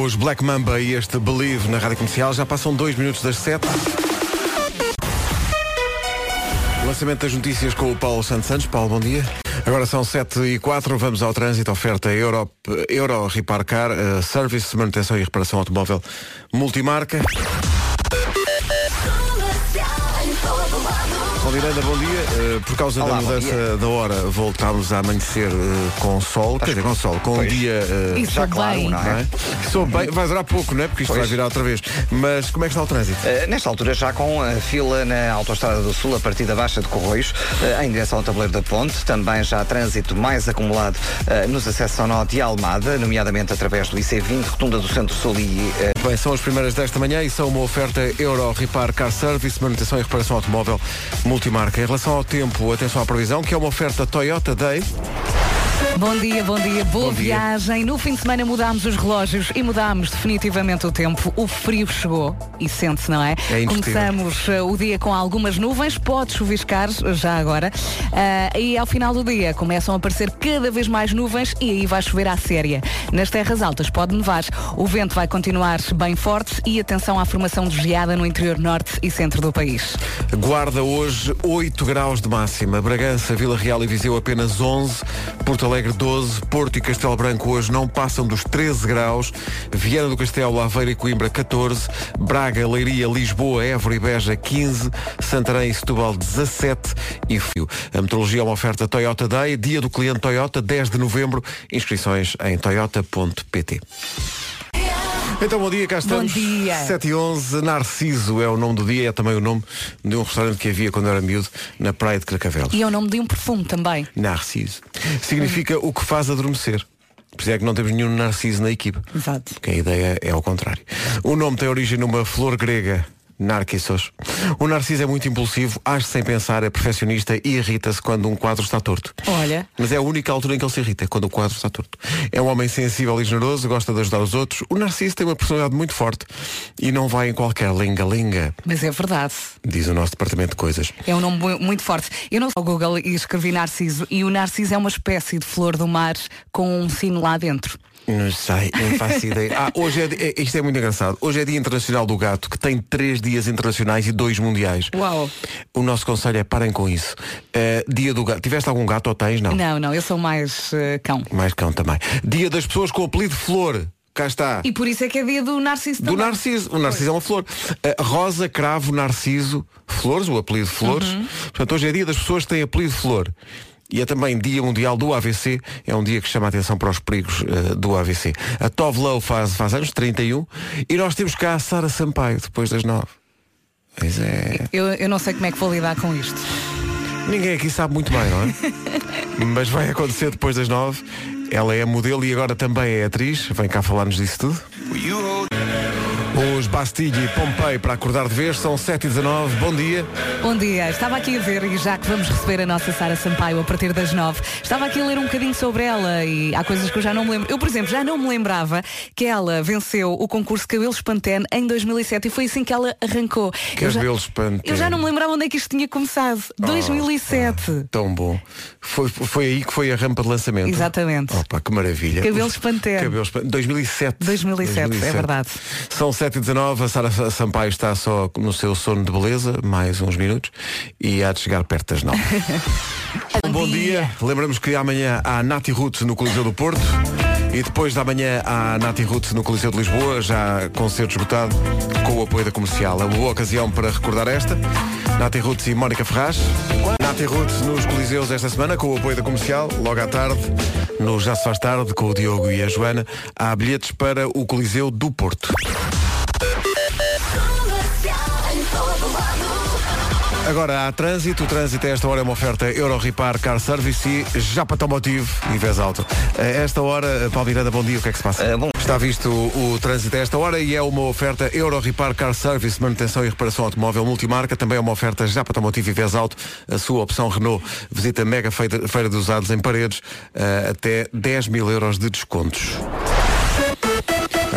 Os Black Mamba e este Believe na Rádio Comercial já passam dois minutos das sete. Lançamento das notícias com o Paulo Santos Santos. Paulo, bom dia. Agora são 7 e 4, vamos ao trânsito, oferta Euro, Euro Reparcar, uh, Service, manutenção e reparação automóvel multimarca. Paulo Miranda, bom dia. Uh, por causa Olá, da mudança da hora, voltámos a amanhecer uh, com sol, quer dizer, com sol, com um dia... uh, Isso Já bem. claro, não não é? é? Sou bem, vai durar pouco, não é? Porque isto Pois. vai virar outra vez. Mas como é que está o trânsito? Uh, nesta altura já com a fila na Autostrada do Sul, a partir da Baixa de Corroios, uh, em direção ao tabuleiro da Ponte. Também já há trânsito mais acumulado uh, nos acessos ao Norte e Almada, nomeadamente através do IC20, Rotunda do Centro-Sul e uh, Bem, são as primeiras desta manhã e são uma oferta Euro Repar Car Service, manutenção e reparação automóvel multimarca. Em relação ao tempo, atenção à previsão, que é uma oferta Toyota Day. Bom dia, bom dia, boa Bom dia. viagem. No fim de semana mudámos os relógios e mudámos definitivamente o tempo. O frio chegou e sente-se, não é? É. Começamos eh, o dia com algumas nuvens, pode chuviscar já agora. Ah, e ao final do dia começam a aparecer cada vez mais nuvens e aí vai chover à séria. Nas terras altas pode nevar. O vento vai continuar bem forte e atenção à formação de geada no interior norte e centro do país. Guarda hoje 8 graus de máxima. Bragança, Vila Real e Viseu apenas 11. Porto Alegre 12. Porto e Castelo Branco hoje não passam dos 13 graus. Viana do Castelo, Aveira e Coimbra 14. Braga, Leiria, Lisboa, Évora e Beja 15. Santarém e Setúbal 17. E Fio. A meteorologia é uma oferta Toyota Day. Dia do cliente Toyota, 10 de novembro. Inscrições em toyota.pt. Então, bom dia, cá estamos. Bom dia. 7 e 11, Narciso é o nome do dia, é também o nome de um restaurante que havia quando era miúdo, na praia de Cracavelos. E é o nome de um perfume também. Narciso. Significa o que faz adormecer. Por isso é que não temos nenhum Narciso na equipa. Exato. Porque a ideia é ao contrário. O nome tem origem numa flor grega. Narcissos. O Narciso é muito impulsivo, age sem pensar, é perfeccionista e irrita-se quando um quadro está torto. Olha. Mas é a única altura em que ele se irrita, quando o quadro está torto. É um homem sensível e generoso, gosta de ajudar os outros. O Narciso tem uma personalidade muito forte e não vai em qualquer linga-linga, Mas é verdade. diz o nosso departamento de coisas. É um nome mu- muito forte. Eu não sou Google e escrevi Narciso e o Narciso é uma espécie de flor do mar com um sino lá dentro. Não sei, não faço ideia. Ah, hoje é, é- isto é muito engraçado. Hoje é Dia Internacional do Gato, que tem três dias internacionais e dois mundiais. Uau. O nosso conselho é parem com isso. Eh, dia do gato. Tiveste algum gato ou tens? Não. Não, não, eu sou mais eh, cão. Mais cão também. Dia das pessoas com o apelido Flor. Cá está. E por isso é que é dia do Narciso Do também. Narciso. O Narciso é uma flor. Eh, rosa, cravo, Narciso, Flores, o apelido Flores. Uhum. Portanto, hoje é dia das pessoas que têm apelido Flor. E é também Dia Mundial do AVC. É um dia que chama a atenção para os perigos eh, do AVC. A Tove Low faz, faz anos, 31. E nós temos cá a Sara Sampaio, depois das 9. Pois é. Eu, eu não sei como é que vou lidar com isto. Ninguém aqui sabe muito bem, não é? Mas vai acontecer depois das 9. Ela é modelo e agora também é atriz. Vem cá falar-nos disso tudo. Os Bastille e Pompei para acordar de vez são 7h19. Bom dia. Bom dia, estava aqui a ver e já que vamos receber a nossa Sara Sampaio a partir das nove, estava aqui a ler um bocadinho sobre ela e há coisas que eu já não me lembro. Eu, por exemplo, já não me lembrava que ela venceu o concurso Cabelos Pantene em 2007 e foi assim que ela arrancou. Eu já- Cabelos Pantene. Eu já não me lembrava onde é que isto tinha começado. 2007. Tão bom. Foi, foi aí que foi a rampa de lançamento. Exatamente. Opa, que maravilha. Cabelos Os- Pantene. Cabelos Pantene. 2007. 2007, é verdade. São 7h19, a Sara Sampaio está só no seu sono de beleza, mais uns minutos, e há de chegar perto das 9. Bom dia. Lembramos que amanhã há Nati Roots no Coliseu do Porto. E depois da manhã há Nati Roots no Coliseu de Lisboa, já concerto esgotado, com o apoio da comercial. É uma boa ocasião para recordar esta. Nati Roots e Mónica Ferraz. Nati Roots nos Coliseus esta semana, com o apoio da comercial. Logo à tarde, no Já se faz tarde, com o Diogo e a Joana, há bilhetes para o Coliseu do Porto. Agora há trânsito. O trânsito a esta hora é uma oferta Euro Repar Car Service e Japa Automotive e Vez Alto. A esta hora, Paulo Miranda, bom dia. O que é que se passa? Eh, bom. Está visto o, trânsito a esta hora e é uma oferta Euro Repar Car Service, manutenção e reparação automóvel multimarca. Também é uma oferta Japa Automotive e Vez Alto. A sua opção Renault. Visita mega feira, feira de usados em paredes. eh, até 10 mil euros de descontos.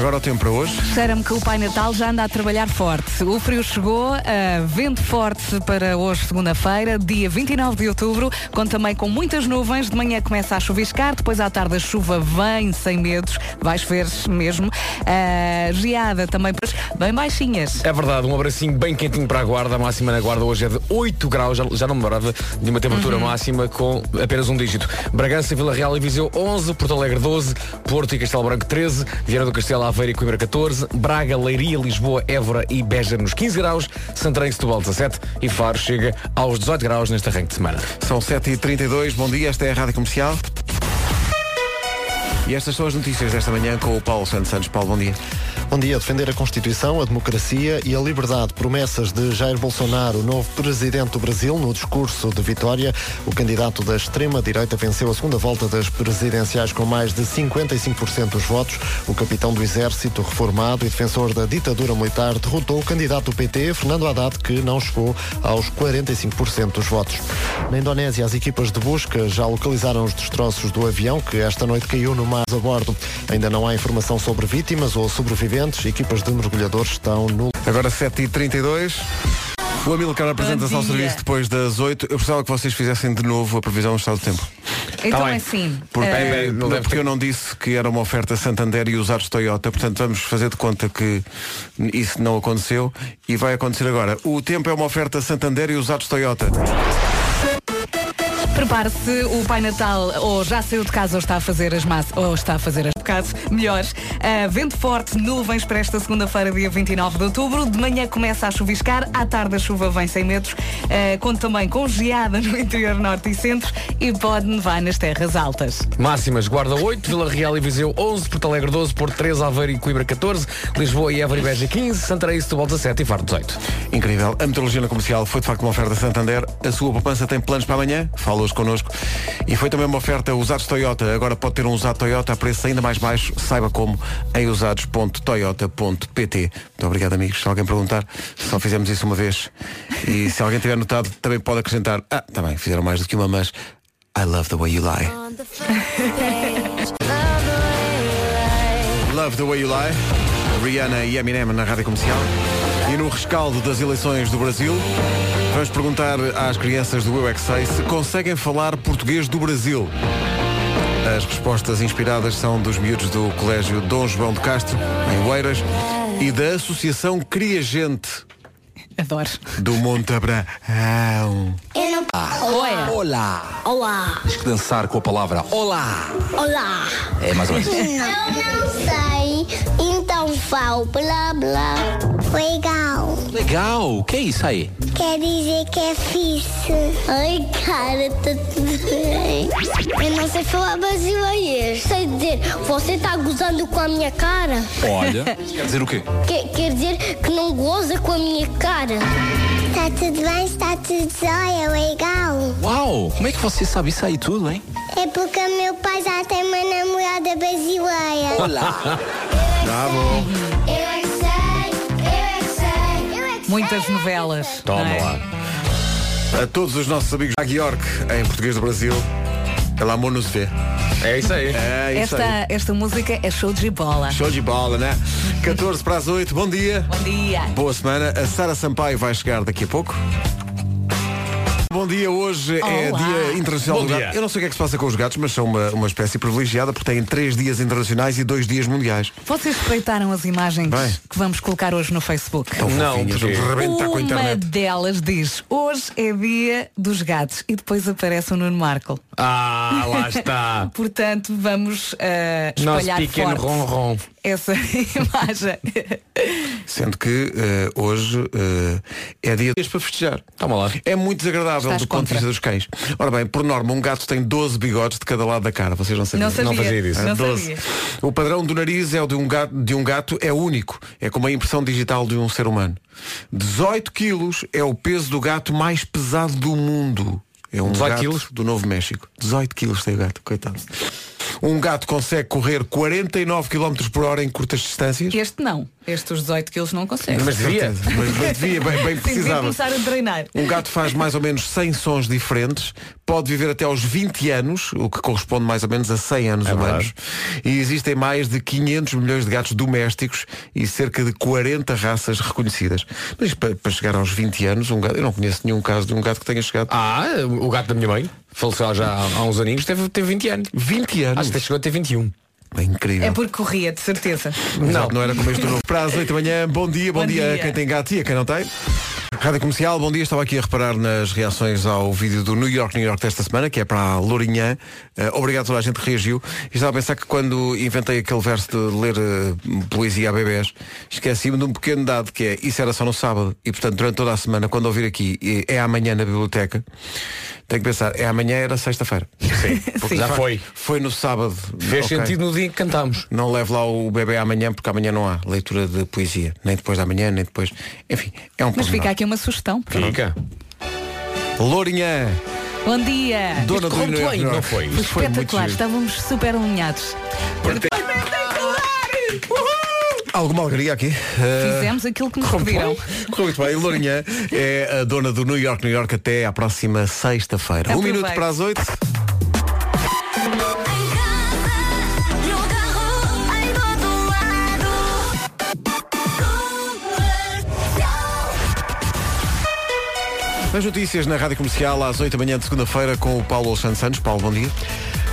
Agora o tempo para hoje. Cheira-me que o Pai Natal já anda a trabalhar forte. O frio chegou, uh, vento forte para hoje, segunda-feira, dia 29 de outubro, com também com muitas nuvens. De manhã começa a chuviscar, depois à tarde a chuva vem sem medos, vai chover mesmo. Uh, geada também, bem baixinhas. É verdade, um abracinho bem quentinho para a guarda. A máxima na guarda hoje é de 8 graus, já, já não me lembrava de uma temperatura uhum. máxima com apenas um dígito. Bragança, Vila Real e Viseu 11, Porto Alegre 12, Porto e Castelo Branco 13, Viana do Castelo, Aveiro e Coimbra 14, Braga, Leiria, Lisboa, Évora e Beja nos 15 graus, Santarém, Setúbal 17 e Faro chega aos 18 graus neste arranque de semana. São 7h32, bom dia, esta é a Rádio Comercial. E estas são as notícias desta manhã com o Paulo Santos Santos. Paulo, bom dia. Bom dia. Defender a Constituição, a democracia e a liberdade. Promessas de Jair Bolsonaro, novo presidente do Brasil, no discurso de vitória. O candidato da extrema-direita venceu a segunda volta das presidenciais com mais de 55% dos votos. O capitão do Exército, reformado e defensor da ditadura militar, derrotou o candidato do PT, Fernando Haddad, que não chegou aos 45% dos votos. Na Indonésia, as equipas de busca já localizaram os destroços do avião que esta noite caiu no mar a bordo. Ainda não há informação sobre vítimas ou sobreviventes. Equipas de mergulhadores estão no. Agora 7h32. O Amilcar apresenta-se ao serviço depois das 8. Eu precisava que vocês fizessem de novo a previsão do estado do tempo. Então tá é assim. Porque, é, não, porque eu não disse que era uma oferta Santander e usados Toyota, portanto vamos fazer de conta que isso não aconteceu e vai acontecer agora. O tempo é uma oferta Santander e usados Toyota. Prepare-se, o Pai Natal ou já saiu de casa ou está a fazer as massas, ou está a fazer as bocados, melhor. Uh, vento forte, nuvens para esta segunda-feira, dia 29 de outubro. De manhã começa a chuviscar, à tarde a chuva vem sem medos. Uh, conto também com geada no interior norte e centro e pode nevar nas terras altas. Máximas, Guarda 8, Vila Real e Viseu 11, Porto Alegre 12, Porto 13, Aveiro e Coimbra 14, Lisboa e Évora e Beja 15, Santarém e Setúbal 17 e Faro 18. Incrível. A meteorologia comercial foi de facto uma oferta Santander. A sua poupança tem planos para amanhã? Fala hoje connosco. E foi também uma oferta usados Toyota. Agora pode ter um usado Toyota a preço ainda mais baixo. Saiba como em usados.toyota.pt. Muito obrigado, amigos. Se alguém perguntar, só fizemos isso uma vez. E se alguém tiver notado, também pode acrescentar. Ah, também, tá fizeram mais do que uma, mas I love the way you lie. love the way you lie. Rihanna e Eminem na rádio comercial. E no rescaldo das eleições do Brasil, vamos perguntar às crianças do Eu é se conseguem falar português do Brasil. As respostas inspiradas são dos miúdos do Colégio Dom João de Castro, em Oeiras, e da Associação Cria Gente. Adoro. Do Monte Abraão. Eu não... Ah. Oi. Olá. Olá. Tens que dançar com a palavra olá. Olá. É mais ou menos. Eu não sei, falo blá blá. Legal. Legal. O que é isso aí? Quer dizer que é fixe. Ai, cara, tá tudo bem. Eu não sei falar brasileiro. Sei dizer, você tá gozando com a minha cara? Olha, quer dizer o quê? Quer, quer dizer que não goza com a minha cara? Está tudo bem, está tudo jóia, legal. Uau, como é que você sabe isso aí tudo, hein? É porque meu pai já tem uma namorada brasileira. Olá. Bravo. Eu é que sei, eu é que sei, eu é que Muitas sei. novelas. Toma não é? lá. A todos os nossos amigos da York, em português do Brasil, pela amor nos vê. É isso aí. É isso aí. Esta, esta música é show de bola. Show de bola, né? 14 para as 8, bom dia. Bom dia. Boa semana. A Sara Sampaio vai chegar daqui a pouco. Bom dia, hoje é Olá. Dia Internacional Bom do dia. Gato. Eu não sei o que é que se passa com os gatos, mas são uma, uma espécie privilegiada porque têm três dias internacionais e dois dias mundiais. Vocês respeitaram as imagens Bem. que vamos colocar hoje no Facebook? Tão Não, fofinhas, porque- rebentar com a Uma internet. delas diz, hoje é dia dos gatos e depois aparece o Nuno Marco. Ah, lá está. Portanto, vamos ah, Nosso espalhar pequeno forte ronron. essa imagem. Sendo que eh, hoje eh, é dia para festejar. Toma lá. É muito desagradável Estás do ponto de vista dos cães. Ora bem, por norma, um gato tem 12 bigodes de cada lado da cara. Vocês não sabiam? Não sabia. Não fazia disso. Não 12. sabia. O padrão do nariz é o de um, gato, de um gato, é único. É como a impressão digital de um ser humano. 18 quilos é o peso do gato mais pesado do mundo. É um 18 gato quilos? do Novo México. 18 quilos tem o gato, coitado. Um gato consegue correr 49 km por hora em curtas distâncias. Este não. Este os 18 quilos não consegue. Mas devia. Mas, mas devia, bem, bem Sim, devia precisava. começar a treinar. Um gato faz mais ou menos 100 sons diferentes, pode viver até aos 20 anos, o que corresponde mais ou menos a 100 anos É humanos. E existem mais de 500 milhões de gatos domésticos e cerca de 40 raças reconhecidas. Mas para, para chegar aos 20 anos, um gato, eu não conheço nenhum caso de um gato que tenha chegado Ah, o gato da minha mãe, faleceu já há, há uns aninhos, teve, teve 20 anos. 20 anos. Acho que chegou a ter 21. É incrível. É porque corria, de certeza. Não. não era como este novo. Para as 8 da manhã, bom dia, bom, Bom dia, a dia. quem tem gato e a quem não tem. Rádio Comercial, bom dia. Estava aqui a reparar nas reações ao vídeo do New York, New York desta semana, que é para a Lourinhã. Eh, obrigado a toda a gente que reagiu. E estava a pensar que quando inventei aquele verso de ler eh, poesia a bebés, esqueci-me de um pequeno dado que é, isso era só no sábado. E portanto, durante toda a semana, quando ouvir aqui, e é amanhã na biblioteca, tenho que pensar, é amanhã era sexta-feira. Sim, porque já foi. Foi no sábado. Fez Ok. sentido no dia em que cantámos. Não leve lá o bebê amanhã porque amanhã não há leitura de poesia. Nem depois da manhã, nem depois. Enfim, é um Mas pormenor. fica aqui uma sugestão. Fica. Lourinhã, Bom dia. dona do correu bem, York. não foi? Foi muito Espetacular, estávamos super alinhados. Alguma alegria aqui? Eh, Fizemos aquilo que nos correu pediram. Correu muito bem. Lourinhã é a dona do New York, New York até à próxima sexta-feira. Um minuto para as oito. As notícias na Rádio Comercial às 8 da manhã de segunda-feira com o Paulo Alexandre Santos. Paulo, bom dia.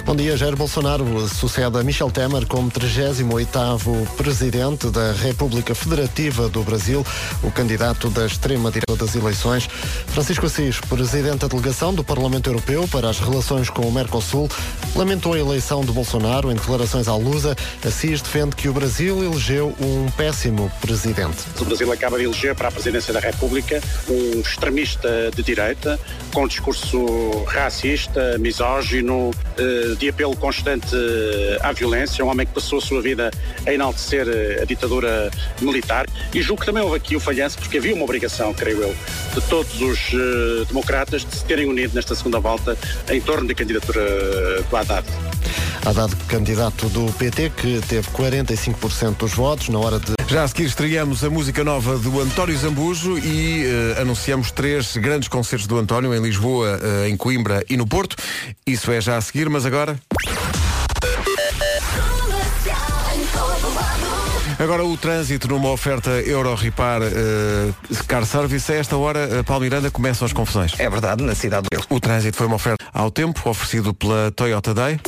Bom dia, Jair Bolsonaro sucede a Michel Temer como 38º presidente da República Federativa do Brasil, o candidato da extrema-direita das eleições. Francisco Assis, presidente da delegação do Parlamento Europeu para as relações com o Mercosul, lamentou a eleição de Bolsonaro em declarações à Lusa. Assis defende que o Brasil elegeu um péssimo presidente. O Brasil acaba de eleger para a presidência da República um extremista de direita, com discurso racista, misógino, de apelo constante eh, à violência, um homem que passou a sua vida a enaltecer eh, a ditadura militar. E julgo que também houve aqui o falhanço, porque havia uma obrigação, creio eu, de todos os eh, democratas de se terem unido nesta segunda volta em torno da candidatura eh, do Haddad. Haddad, candidato do PT, que teve 45% dos votos na hora de Já a seguir estreamos a música nova do António Zambujo e eh, anunciamos três grandes concertos do António em Lisboa, eh, em Coimbra e no Porto. Isso é já a seguir, mas agora. Agora o trânsito numa oferta Euro Repar eh, Car Service. A esta hora, eh, Paulo Miranda, começam as confusões. É verdade, na cidade do O trânsito foi uma oferta ao tempo, oferecido pela Toyota Day.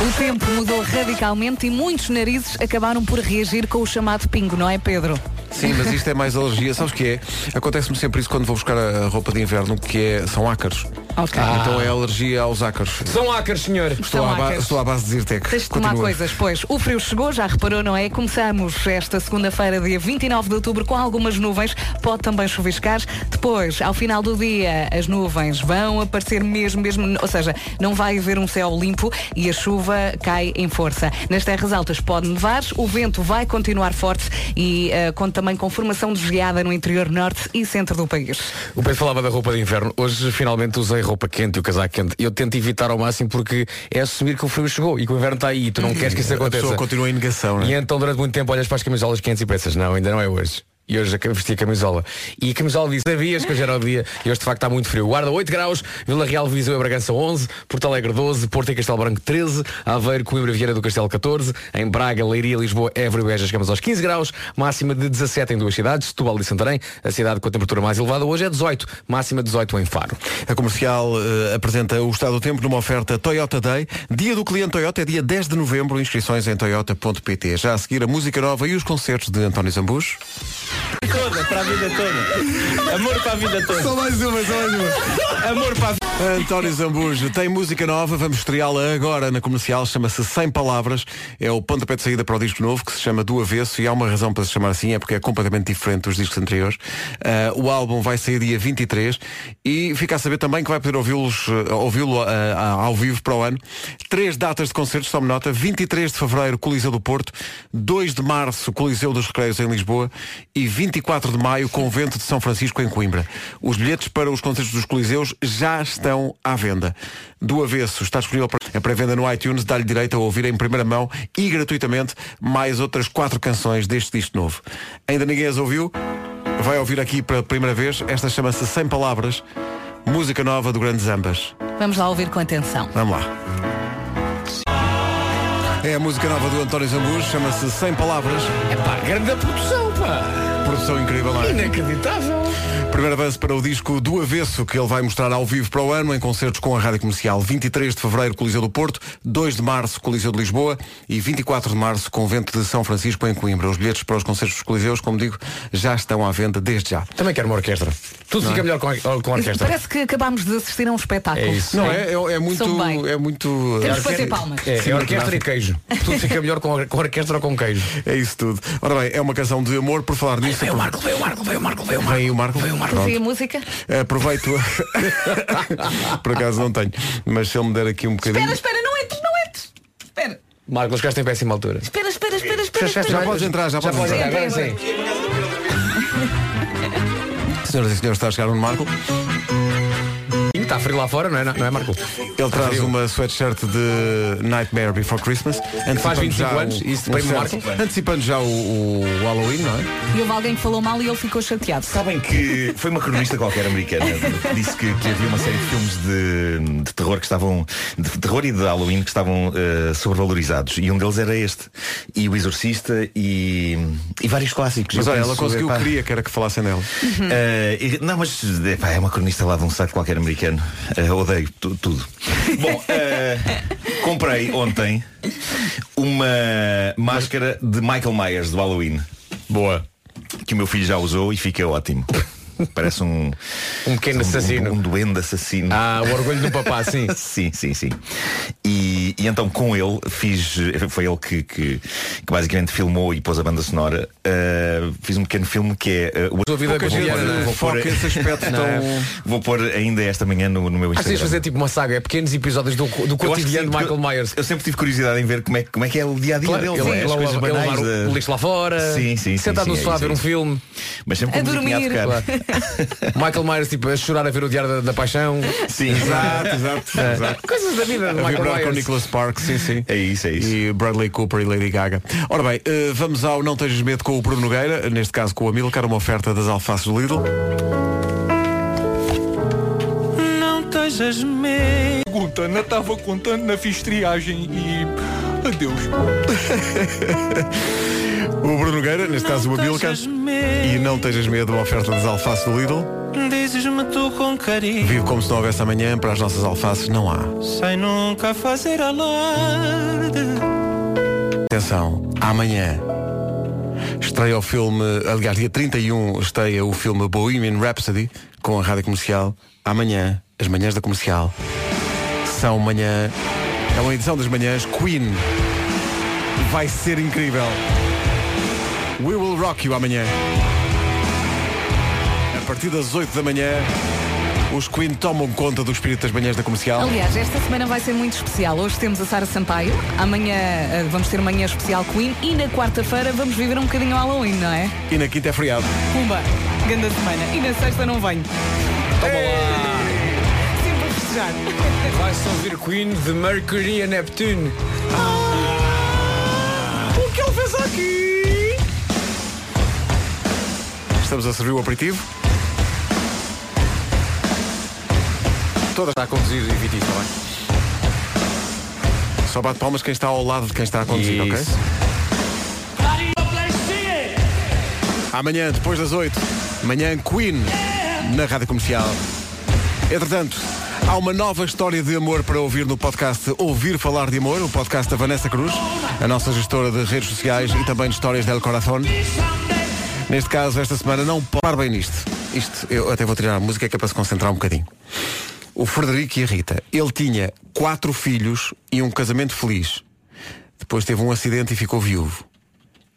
O tempo mudou radicalmente e muitos narizes acabaram por reagir com o chamado pingo, não é, Pedro? Sim, mas isto é mais alergia. Sabes o que é? Acontece-me sempre isso quando vou buscar a a roupa de inverno, que é, são ácaros. Ok. Então é alergia aos ácaros. São ácaros, senhor. Estou, São à, ba- ácaros. estou à base de Zirtec. Tens de tomar Continua. coisas, pois. O frio chegou, já reparou, não é? Começamos esta segunda-feira, dia 29 de outubro, com algumas nuvens. Pode também chuviscar. Depois, ao final do dia, as nuvens vão aparecer mesmo, mesmo. Ou seja, não vai haver um céu limpo e a chuva cai em força. Nas terras altas pode nevar, o vento vai continuar forte e eh, conta também com formação de geada no interior norte e centro do país. O Pedro falava da roupa de inverno. Hoje finalmente usei roupa quente e o casaco quente. Eu tento evitar ao máximo porque é assumir que o frio chegou e que o inverno está aí e tu não queres que isso A aconteça. pessoa continua em negação, não E é? então durante muito tempo olhas para as camisolas quentes e pensas, não, ainda não é hoje. E hoje vesti a camisola. E a camisola disse, sabias que hoje era o dia. E hoje de facto está muito frio. Guarda 8 graus, Vila Real, Viseu e Bragança 11, Porto Alegre 12, Porto e Castelo Branco 13, Aveiro, Coimbra, Vieira do Castelo 14, em Braga, Leiria, Lisboa, Évora e Beja chegamos aos 15 graus, máxima de 17 em duas cidades, Setúbal e Santarém. A cidade com a temperatura mais elevada hoje é 18, máxima 18 em Faro. A comercial eh, apresenta o estado do tempo numa oferta Toyota Day. Dia do cliente Toyota é dia 10 de novembro. Inscrições em toyota.pt. Já a seguir a música nova e os concertos de António Zambujo. Toda, para a vida toda. Amor para a vida toda. Só mais uma, só mais uma. Amor para a vida. António Zambujo tem música nova, vamos estreá-la agora na comercial, chama-se 100 Palavras, é o pontapé de saída para o disco novo que se chama Do Avesso e há uma razão para se chamar assim, é porque é completamente diferente dos discos anteriores. Ah, o álbum vai sair dia 23 e fica a saber também que vai poder ah, ouvi-lo ah, ao vivo para o ano. Três datas de concertos, tome nota, 23 de Fevereiro, Coliseu do Porto, 2 de Março, Coliseu dos Recreios em Lisboa e 24 de Maio, Convento de São Francisco em Coimbra. Os bilhetes para os concertos dos Coliseus já estão à venda. Do avesso está disponível para a pré-venda no iTunes, dá-lhe direito a ouvir em primeira mão e gratuitamente mais outras quatro canções deste disco novo. Ainda ninguém as ouviu? Vai ouvir aqui pela primeira vez. Esta chama-se 100 Palavras, música nova do Grande Zambas. Vamos lá ouvir com atenção. Vamos lá. É a música nova do António Zambujo, chama-se Sem Palavras. É pá, grande produção, pá. Produção incrível, não é? Inacreditável. Primeiro avanço para o disco do Avesso, que ele vai mostrar ao vivo para o ano, em concertos com a Rádio Comercial. 23 de Fevereiro, Coliseu do Porto, 2 de Março, Coliseu de Lisboa e 24 de Março, Convento de São Francisco, em Coimbra. Os bilhetes para os concertos dos Coliseus, como digo, já estão à venda desde já. Também quero uma orquestra. Tudo fica melhor com a, com a orquestra. Parece que acabámos de assistir a um espetáculo. É isso. Não é? É, é muito... São bem. É muito... Temos que bater palmas. É, é orquestra e queijo. Tudo fica melhor com, com orquestra ou com queijo. É isso tudo. Ora bem, é uma canção de amor, por falar nisso. Veio o Marco, veio o Marco, veio o Marco, veio o Marco. Vem o Marco. Veio o Marco. Fazia música? Aproveito. por acaso não tenho. Mas se ele me der aqui um bocadinho. Espera, espera, não entres, não entres. Espera, Marco, chegaste em péssima altura. espera, espera, espera, espera. Já espera. Já podes entrar, já, podes entrar. Agora sim. Senhoras e senhores, está a chegar um Marco. Está frio lá fora, não é, não é Marco? Ele traz frio. uma sweatshirt de Nightmare Before Christmas. Faz antecipando 25 já anos, o- isso um prêmio certo- Marco? Antecipando já o, o Halloween, não é? E houve alguém que falou mal e ele ficou chateado. Sabem que foi uma cronista qualquer americana que disse que, que havia uma série de filmes de, de terror que estavam de terror e de Halloween que estavam eh, sobrevalorizados e um deles era este e o Exorcista e, e vários clássicos. Mas olha, ela conseguiu o epá, que queria, que era que falassem dela. eh, e- não, mas epá, é uma cronista lá de um site qualquer americano. Eh, odeio tu- tudo. Bom, eh, comprei ontem uma máscara de Michael Myers do Halloween. Boa. Que o meu filho já usou e fica ótimo. Parece um Um pequeno assassino. Um, um duende assassino. Ah, o orgulho do papá, sim. sim, sim, sim. E, e então com ele fiz, foi ele que, que, que basicamente filmou e pôs a banda sonora. Uh, fiz um pequeno filme que é uh, o Sua vida cotidiana, não é? vou pôr- foca esse aspecto tão. Vou pôr ainda esta manhã no, no meu Instagram. vezes fazer tipo uma saga, é pequenos episódios do, do cotidiano de Michael Myers. Eu sempre tive curiosidade em ver como é, que- como é que é o dia a dia Claro, dele. ele, é? ele, ele levar o- da- o lixo lá fora, Sim, sim, sim, sentado sim, no é sofá a ver é um filme. Mas sempre A dormir. Michael Myers tipo, a chorar a ver o Diário da, da Paixão. Sim, Exato, exato, exato. Coisas da vida de A Michael vibrar com Myers. Nicholas Sparks, sim, sim. É isso, é isso. E Bradley Cooper e Lady Gaga. Ora bem, eh, vamos ao Não Tejas Medo com o Bruno Nogueira, neste caso com o Amilcar, uma oferta das alfaces do Lidl. Não tejas medo. Pergunta, não estava contando na fiz triagem e. Adeus. O Bruno Nogueira, neste caso o medo. E não tejas medo, uma oferta das alfaces do Lidl. Dizes-me tu com carinho. Vive como se não houvesse amanhã, para as nossas alfaces não há. Sem nunca fazer alarde. Atenção, amanhã estreia o filme, aliás, dia 31 estreia o filme Bohemian Rhapsody com a rádio comercial. Amanhã, as manhãs da comercial são manhã. É uma edição das manhãs Queen. Vai ser incrível. We will rock you amanhã. A partir das 8 da manhã, os Queen tomam conta do espírito das manhãs da comercial. Aliás, esta semana vai ser muito especial. Hoje temos a Sara Sampaio, amanhã eh, vamos ter manhã especial Queen e na quarta-feira vamos viver um bocadinho Halloween, não é? E na quinta é feriado. Pumba, grande semana. E na sexta não venho. Toma lá. Sempre a festejar. Vai-se ouvir Queen de Mercury a Neptune. O que ele fez aqui? Estamos a servir o aperitivo. Toda Está a conduzir e Viti, está bem? Só bate palmas quem está ao lado de quem está a conduzir, ok? Isso. Amanhã, depois das 8, manhã Queen na Rádio Comercial. Entretanto, há uma nova história de amor para ouvir no podcast Ouvir Falar de Amor, o podcast da Vanessa Cruz, a nossa gestora de redes sociais e também de histórias del Corazón. Neste caso, esta semana não pode bem nisto. Isto, eu até vou tirar a música que é para se concentrar um bocadinho. O Frederico e a Rita, ele tinha quatro filhos e um casamento feliz. Depois teve um acidente e ficou viúvo.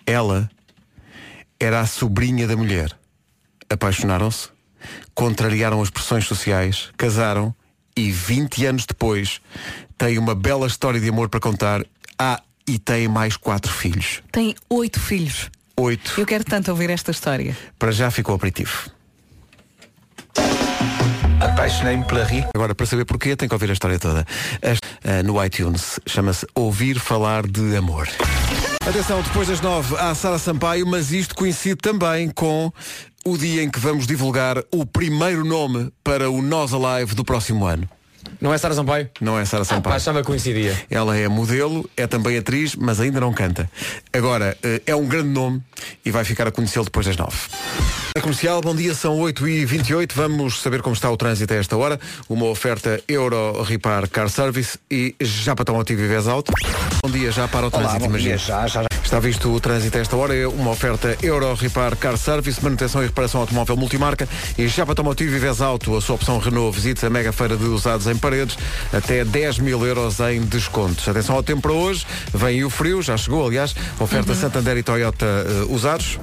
Ela era a sobrinha da mulher. Apaixonaram-se, contrariaram as pressões sociais, casaram e 20 anos depois têm uma bela história de amor para contar. Ah, e têm mais quatro filhos. Tem oito filhos. Oito. Eu quero tanto ouvir esta história. Para já ficou aperitivo. Apaixonei-me pela Rita. Agora, para saber porquê, tem que ouvir a história toda. Ah, no iTunes chama-se Ouvir Falar de Amor. Atenção, depois das nove há Sara Sampaio, mas isto coincide também com o dia em que vamos divulgar o primeiro nome para o Nós Alive do próximo ano. Não é Sara Sampaio? Não é Sara Ah, pá, Sampaio. achava que coincidia. Ela é modelo, é também atriz, mas ainda não canta. Agora, eh, é um grande nome e vai ficar a conhecê-lo depois das nove. A comercial, bom dia, são 8h28. Vamos saber como está o trânsito a esta hora. Uma oferta Euro Repar Car Service e já para Automotivo e Vez Auto. Bom dia, já para o Olá, trânsito, bom imagina. dia, já, já, já. Está visto o trânsito a esta hora, é uma oferta Euro Repar Car Service, manutenção e reparação automóvel multimarca e já para Automotivo e Vez Auto, a sua opção Renault, visite a mega feira de usados em paredes, até 10 mil euros em descontos. Atenção ao tempo para hoje, vem o frio, já chegou, aliás, oferta Santander e Toyota eh, usados.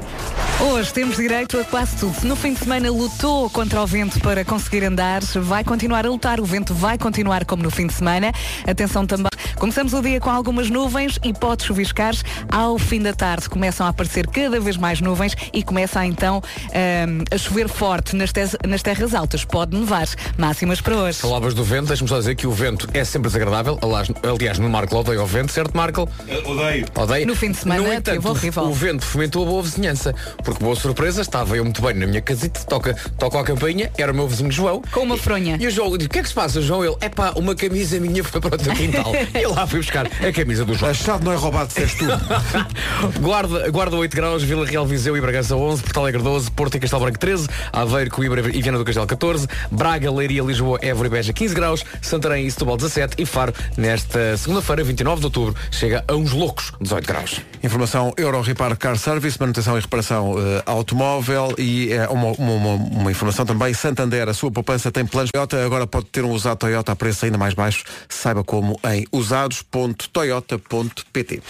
Hoje temos direito a quase tudo. No fim de semana lutou contra o vento para conseguir andar, vai continuar a lutar, o vento vai continuar como no fim de semana. Atenção também. Começamos o dia com algumas nuvens e pode chuviscar. Ao fim da tarde começam a aparecer cada vez mais nuvens e começa então ahm, a chover forte nas, tes- nas terras altas. Pode nevar. Máximas para hoje. Falavas do vento, deixa-me só dizer que o vento é sempre desagradável. Aliás, no Marco odeio o vento, certo, Marco? Odeio. Odeio. No fim de semana no teve entanto, horrível. o vento fomentou a boa vizinhança. Porque boa surpresa, estava eu muito bem na minha casita, toca, toca a campainha, era o meu vizinho João. Com uma fronha. E o João diz, o que é que se passa, João? Ele, é pá, uma camisa minha foi para o teu quintal. lá fui buscar a camisa do João. A chave não é roubado, disseste tu. Guarda, Guarda 8 graus, Vila Real Viseu e Bragança 11, Porto Alegre 12, Porto e Castelo Branco 13, Aveiro, Coimbra e Viana do Castelo 14, Braga, Leiria, Lisboa, Évora e Beja 15 graus, Santarém e Setúbal 17 e Faro nesta segunda-feira, 29 de outubro, chega a uns loucos 18 graus. Informação Euro Repar Car Service, manutenção e reparação eh, automóvel e eh, uma, uma- uma- informação também, Santander, a sua poupança tem planos Toyota, agora pode ter um usado Toyota a preço ainda mais baixo, saiba como em usados.toyota.pt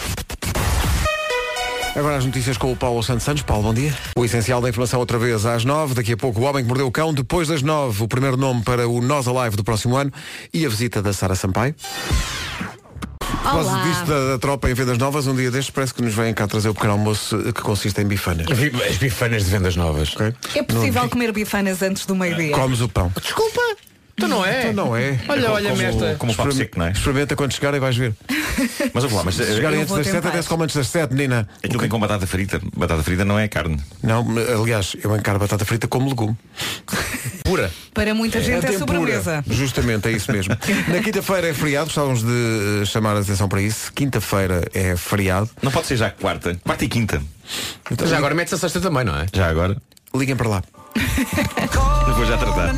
Agora as notícias com o Paulo Santos Santos. Paulo, bom dia. O essencial da informação outra vez às nove. Daqui a pouco o Homem que Mordeu o Cão. Depois das nove, o primeiro nome para o Nós Alive do próximo ano e a visita da Sara Sampaio. Olá. disto da, da tropa em vendas novas, um dia destes parece que nos vêm cá trazer o pequeno almoço eh, que consiste em bifanas. As bifanas de vendas novas. ok? É possível comer bifanas antes do meio-dia? Comes o pão. Desculpa, tu não é? Então não é. Olha, olha como, esta. como o papo seco, não é? Experimenta quando chegar e vais ver. Mas eu vou lá, mas Se eh, antes das sete, tentar. até se come antes das sete, menina. aquilo vem com batata frita. Batata frita não é carne. Não, aliás, eu encaro batata frita como legume. Pura. Para muita gente é, sobremesa. Justamente, é isso mesmo. Na quinta-feira é feriado, gostávamos de eh, chamar a atenção para isso. Quinta-feira é feriado. Não pode ser já quarta. Quarta e quinta. Então, Já agora metes a sexta também, não é? Já agora. liguem para lá. Eu vou já tratar.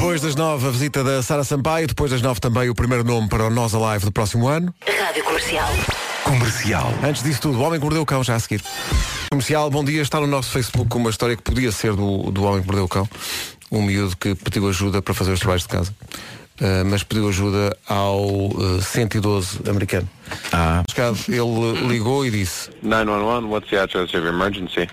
Depois das nove, a visita da Sara Sampaio. Depois das nove, também o primeiro nome para o Nós Alive do próximo ano. Rádio Comercial. Comercial. Antes disso tudo, o Homem que Mordeu o Cão, já a seguir. Comercial, bom dia. Está no nosso Facebook uma história que podia ser do, do Homem que Mordeu o Cão. Um miúdo que pediu ajuda para fazer os trabalhos de casa. Uh, mas pediu ajuda ao uh, 112 americano. Ah. Ele uh, ligou e disse 911, what's the address of your emergency?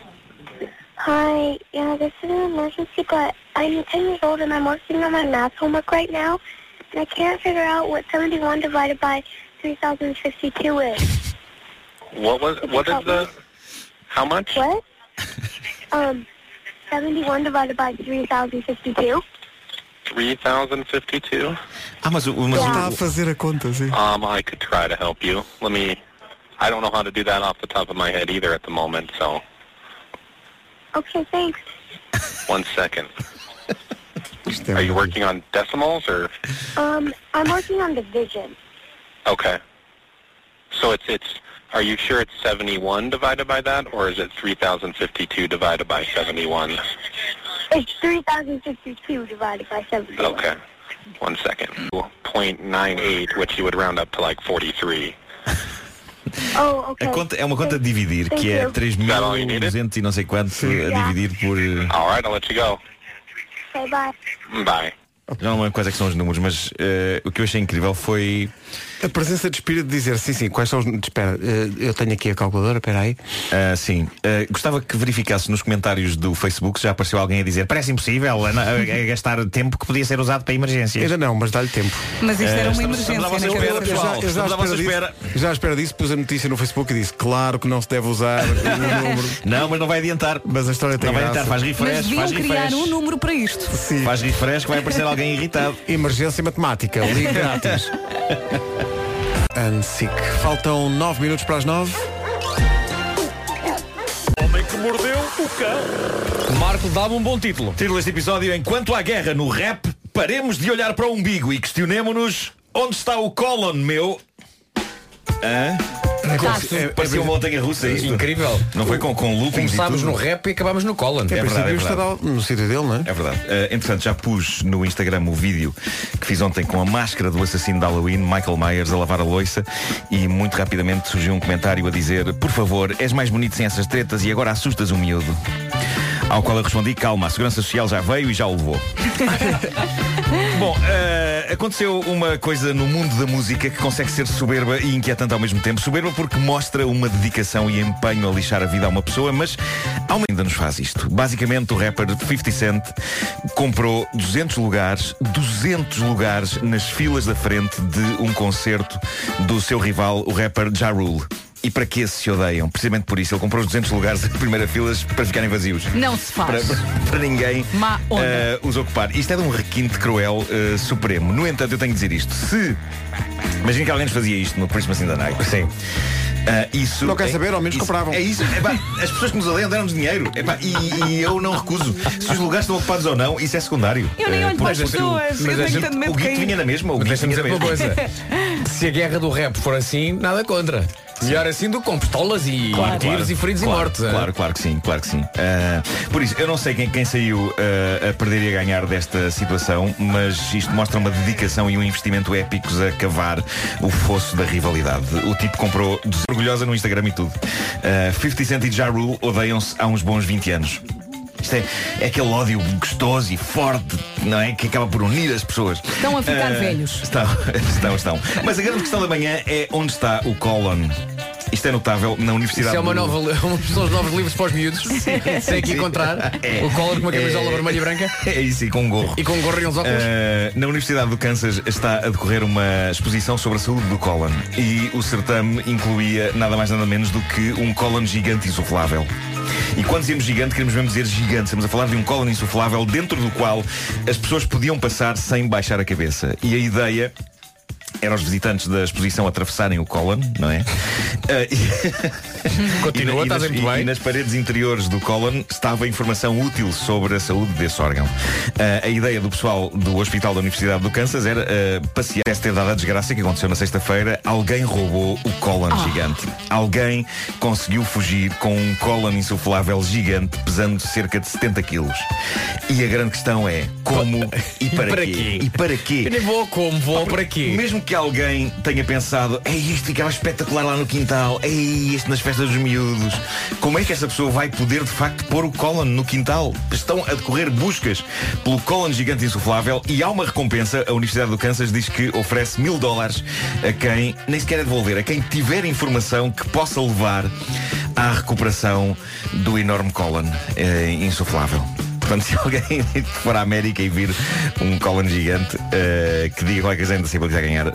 Hi, yeah, this is an emergency, but I'm 10 years old and I'm working on my math homework right now, and I can't figure out what 71 divided by 3052 is. What was, what is the, how much? What? um, 71 divided by 3052? 3052? Ah, mas o. Mas Está a o fazer a conta, sim. Um, I could try to help you. Let me, I don't know how to do that off the top of my head either at the moment, so Okay, thanks. one second. Are you working on decimals or, Um, I'm working on division. okay. So it's, it's, are you sure it's 71 divided by that, or is it 3052 divided by 71? It's 3052 divided by 71. Okay. One second. 0.98, which you would round up to like 43. Oh, okay. A conta é uma conta de dividir, Thank que é you. 3.200 e não sei quanto a dividir por. eh, All right, I'll let you go. Okay, bye. Bye. Já não é que são os números, mas eh, o que eu achei incrível foi. A presença de espírito de dizer sim, sim, quais são os. Espera, eh, eu tenho aqui a calculadora, espera aí. ah, sim, ah, gostava que verificasse nos comentários do Facebook se já apareceu alguém a dizer parece impossível a, a- a gastar tempo que podia ser usado para emergências. Ainda não, mas dá-lhe tempo. Mas isto era uma estamos- emergência estamos espera, pessoal. Eu já, já estamos à espera disso, já à espera disso, pus a notícia no Facebook e disse, claro que não se deve usar o número. Não, mas não vai adiantar. Mas a história tem Não vai graça. adiantar, faz Mas refresh, deviam faz criar refresh. um número para isto. Sim. Faz refresh que vai aparecer alguém irritado. Emergência matemática, ligue grátis. Ansic. Faltam 9 minutos para as 9. que mordeu o cão. Marco, dá-me um bom título. Título deste episódio, enquanto há guerra no rap, paremos de olhar para o umbigo e questionemo-nos onde está o colon, meu. Hã? Tato. Parecia uma montanha russa isto. Incrível. Não foi com, com loopings Começámos no rap e acabámos no Colin. É Em verdade, é verdade. no sítio dele, não é? É verdade. Uh, entretanto, já pus no Instagram o vídeo que fiz ontem com a máscara do assassino de Halloween, Michael Myers, a lavar a loiça, e muito rapidamente surgiu um comentário a dizer: Por favor, és mais bonito sem essas tretas e agora assustas o miúdo. Ao qual eu respondi: Calma, a Segurança Social já veio e já o levou. Bom, eh, aconteceu uma coisa no mundo da música que consegue ser soberba e inquietante ao mesmo tempo. Soberba porque mostra uma dedicação e empenho a lixar a vida a uma pessoa, mas há uma ainda nos faz isto. Basicamente, o rapper 50 Cent comprou 200 lugares, 200 lugares nas filas da frente de um concerto do seu rival, o rapper Ja Rule. E para que se odeiam? Precisamente por isso. Ele comprou os 200 lugares em primeira filas para ficarem vazios Não se para, faz. para ninguém Má onda. eh, os ocupar. Isto é de um requinte cruel eh, supremo. No entanto, eu tenho que dizer isto. Se. Imagina que alguém nos fazia isto no Christmas in the Night. Sim. Ah, isso Não quer é- saber, ao menos isso- compravam. É isso. Epá, as pessoas que nos odeiam deram-nos dinheiro. Epá, e, e eu não recuso. Se os lugares estão ocupados ou não, isso é secundário. Eu nem olho para as pessoas. mas Eu tenho gente- tanto medo O de guito vinha na mesma. O guito vinha na mesma. coisa. Se a guerra do rap for assim, nada contra. Melhor assim do que com pistolas e Claro, tiros claro. e feridos claro, e mortos. é? Claro, claro que sim, claro que sim. Ah, por isso, eu não sei quem, quem saiu ah, a perder e a ganhar desta situação, mas isto mostra uma dedicação e um investimento épicos a cavar o fosso da rivalidade. O tipo comprou orgulhosa no Instagram e tudo. Ah, 50 Cent e Ja Rule odeiam-se há uns bons 20 anos. Isto é, é aquele ódio gostoso e forte, não é? Que acaba por unir as pessoas. Estão a ficar Ah, velhos. Estão, estão, estão. Mas a grande questão da manhã é onde está o colon. Isto é notável na Universidade Isso é uma do- nova, uma são os novos livros para os miúdos. Tem que encontrar É. o collar com uma camisola É. vermelha e branca É isso, e com um gorro. e com um gorro e uns óculos. Uh, na Universidade do Kansas está a decorrer uma exposição sobre a saúde do cólon e o certame incluía nada mais nada menos do que um cólon gigante insuflável. E quando dizemos gigante, queremos mesmo dizer gigante. Estamos a falar de um cólon insuflável dentro do qual as pessoas podiam passar sem baixar a cabeça. E a ideia era os visitantes da exposição atravessarem o cólon, não é? Uh, e- Continua, e, na- e estás nas, muito e- bem. e nas paredes interiores do cólon estava informação útil sobre a saúde desse órgão. Ah, a ideia do pessoal do Hospital da Universidade do Kansas era ah, passear. Parece ter dado a desgraça que aconteceu na sexta-feira. Alguém roubou o cólon gigante. Alguém conseguiu fugir com um cólon insuflável gigante pesando cerca de 70 quilos. E a grande questão é como e para, para quê? quê? E para quê? Eu nem vou como, vou para quê? Mesmo que alguém tenha pensado, ei, isto ficava espetacular lá no quintal, ei, isto nas festas dos miúdos, como é que essa pessoa vai poder de facto pôr o colon no quintal? Estão a decorrer buscas pelo colon gigante insuflável e há uma recompensa. A Universidade do Kansas diz que oferece mil dólares a quem, nem sequer é devolver, a quem tiver informação que possa levar à recuperação do enorme colon eh, insuflável. Portanto, se alguém for à América e vir um colon gigante eh, que diga qualquer coisa ainda que quiser ganhar